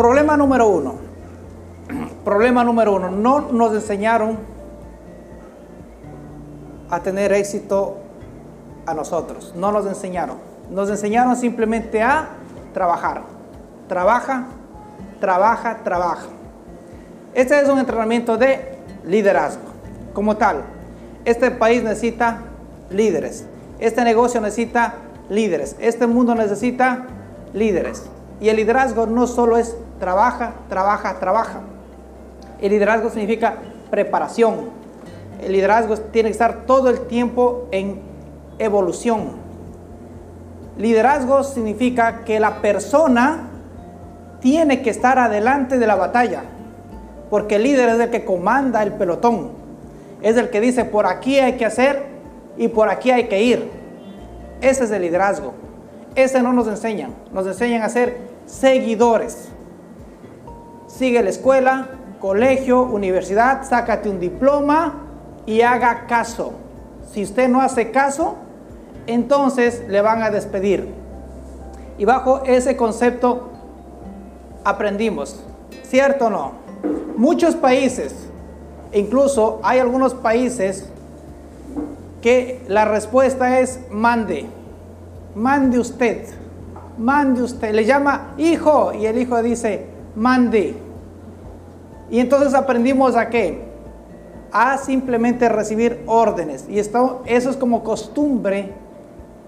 Problema número uno. Problema número uno. No nos enseñaron a tener éxito a nosotros. No nos enseñaron. Nos enseñaron simplemente a trabajar. Trabaja, trabaja, trabaja. Este es un entrenamiento de liderazgo. Como tal, este país necesita líderes. Este negocio necesita líderes. Este mundo necesita líderes. Y el liderazgo no solo es trabaja, trabaja, trabaja. El liderazgo significa preparación. El liderazgo tiene que estar todo el tiempo en evolución. Liderazgo significa que la persona tiene que estar adelante de la batalla, porque el líder es el que comanda el pelotón, es el que dice por aquí hay que hacer y por aquí hay que ir. Ese es el liderazgo. Ese no nos enseñan, nos enseñan a ser seguidores. Sigue la escuela, colegio, universidad, sácate un diploma y haga caso. Si usted no hace caso, entonces le van a despedir. Y bajo ese concepto aprendimos, ¿cierto o no? Muchos países, incluso hay algunos países que la respuesta es mande, mande usted, mande usted, le llama hijo y el hijo dice mande. Y entonces aprendimos a qué? A simplemente recibir órdenes. Y esto, eso es como costumbre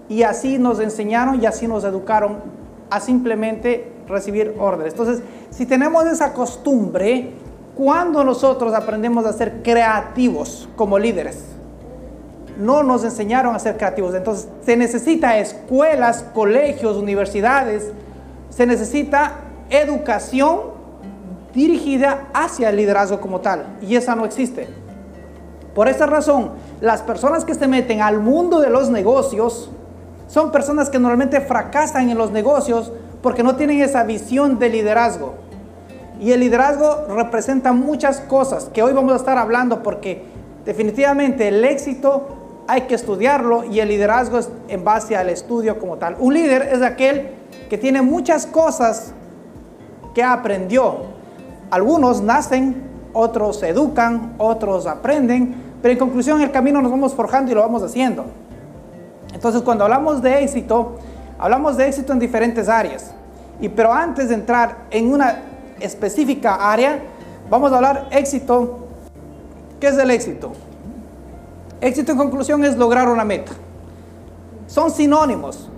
y así nos enseñaron y así nos educaron a simplemente recibir órdenes. Entonces, si tenemos esa costumbre, cuando nosotros aprendemos a ser creativos como líderes, no nos enseñaron a ser creativos. Entonces, se necesita escuelas, colegios, universidades, se necesita educación dirigida hacia el liderazgo como tal. Y esa no existe. Por esa razón, las personas que se meten al mundo de los negocios son personas que normalmente fracasan en los negocios porque no tienen esa visión de liderazgo. Y el liderazgo representa muchas cosas que hoy vamos a estar hablando porque definitivamente el éxito hay que estudiarlo y el liderazgo es en base al estudio como tal. Un líder es aquel que tiene muchas cosas que aprendió. Algunos nacen, otros se educan, otros aprenden, pero en conclusión el camino nos vamos forjando y lo vamos haciendo. Entonces cuando hablamos de éxito, hablamos de éxito en diferentes áreas. Y pero antes de entrar en una específica área, vamos a hablar éxito. ¿Qué es el éxito? Éxito en conclusión es lograr una meta. Son sinónimos.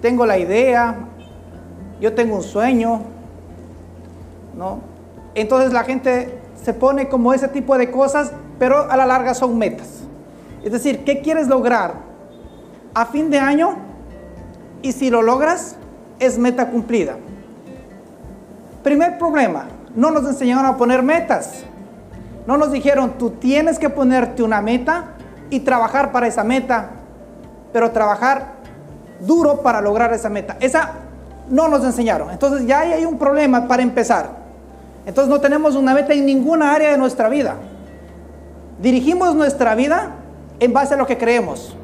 Tengo la idea, yo tengo un sueño, ¿no? Entonces la gente se pone como ese tipo de cosas, pero a la larga son metas. Es decir, ¿qué quieres lograr a fin de año? Y si lo logras, es meta cumplida. Primer problema, no nos enseñaron a poner metas. No nos dijeron, tú tienes que ponerte una meta y trabajar para esa meta, pero trabajar duro para lograr esa meta. Esa no nos enseñaron. Entonces ya hay un problema para empezar. Entonces no tenemos una meta en ninguna área de nuestra vida. Dirigimos nuestra vida en base a lo que creemos.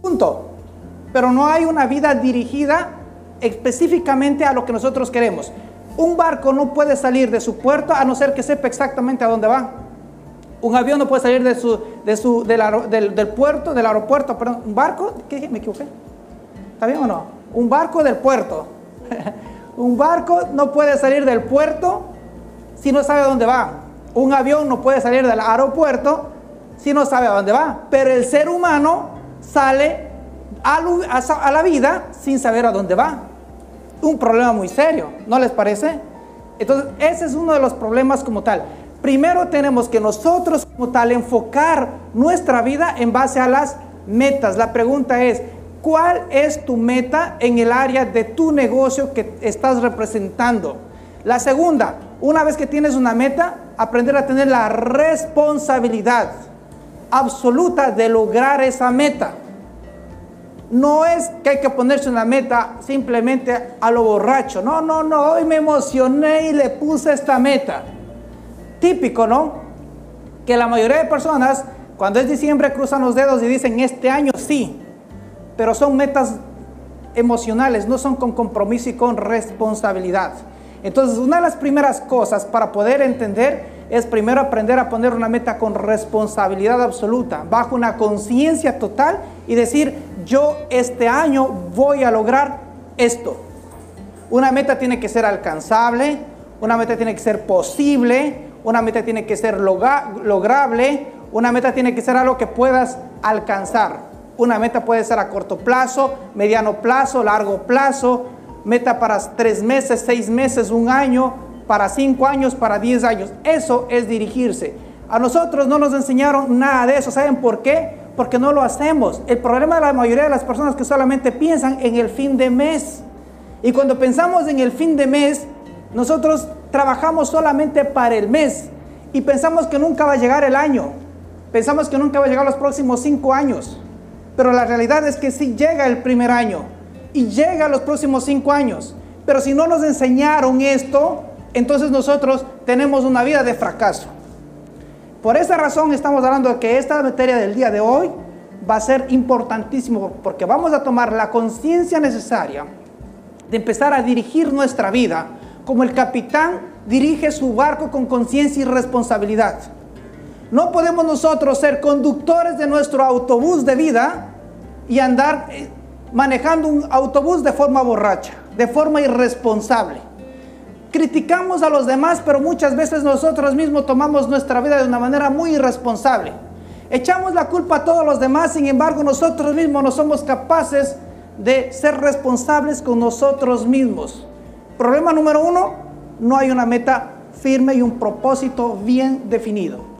Punto. Pero no hay una vida dirigida específicamente a lo que nosotros queremos. Un barco no puede salir de su puerto a no ser que sepa exactamente a dónde va. Un avión no puede salir de su, de su, del, puerto, del aeropuerto, perdón. ¿Un barco? ¿Qué dije? ¿Me equivoqué? ¿Está bien o no? Un barco del puerto. un barco no puede salir del puerto si no sabe a dónde va. Un avión no puede salir del aeropuerto si no sabe a dónde va. Pero el ser humano sale a, la vida sin saber a dónde va. Un problema muy serio, ¿no les parece? Entonces, ese es uno de los problemas como tal. Primero tenemos que nosotros como tal enfocar nuestra vida en base a las metas. La pregunta es, ¿cuál es tu meta en el área de tu negocio que estás representando? La segunda, una vez que tienes una meta, aprender a tener la responsabilidad absoluta de lograr esa meta. No es que hay que ponerse una meta simplemente a lo borracho. No, no, no, hoy me emocioné y le puse esta meta típico, ¿no? Que la mayoría de personas, cuando es diciembre, cruzan los dedos y dicen, este año sí, pero son metas emocionales, no son con compromiso y con responsabilidad. Entonces, una de las primeras cosas para poder entender es primero aprender a poner una meta con responsabilidad absoluta, bajo una conciencia total y decir, yo este año voy a lograr esto. Una meta tiene que ser alcanzable, una meta tiene que ser posible, una meta tiene que ser lograble, una meta tiene que ser algo que puedas alcanzar. Una meta puede ser a corto plazo, mediano plazo, largo plazo, meta para tres meses, seis meses, un año, para cinco años, para diez años. Eso es dirigirse. A nosotros no nos enseñaron nada de eso. ¿Saben por qué? Porque no lo hacemos. El problema de la mayoría de las personas que solamente piensan en el fin de mes. Y cuando pensamos en el fin de mes, nosotros trabajamos solamente para el mes y pensamos que nunca va a llegar el año. Pensamos que nunca va a llegar los próximos cinco años. Pero la realidad es que sí llega el primer año y llega los próximos cinco años. Pero si no nos enseñaron esto, entonces nosotros tenemos una vida de fracaso. Por esa razón estamos hablando de que esta materia del día de hoy va a ser importantísimo porque vamos a tomar la conciencia necesaria de empezar a dirigir nuestra vida como el capitán dirige su barco con conciencia y responsabilidad. No podemos nosotros ser conductores de nuestro autobús de vida y andar eh, manejando un autobús de forma borracha, de forma irresponsable. Criticamos a los demás, pero muchas veces nosotros mismos tomamos nuestra vida de una manera muy irresponsable. Echamos la culpa a todos los demás, sin embargo nosotros mismos no somos capaces de ser responsables con nosotros mismos. Problema número uno, no hay una meta firme y un propósito bien definido.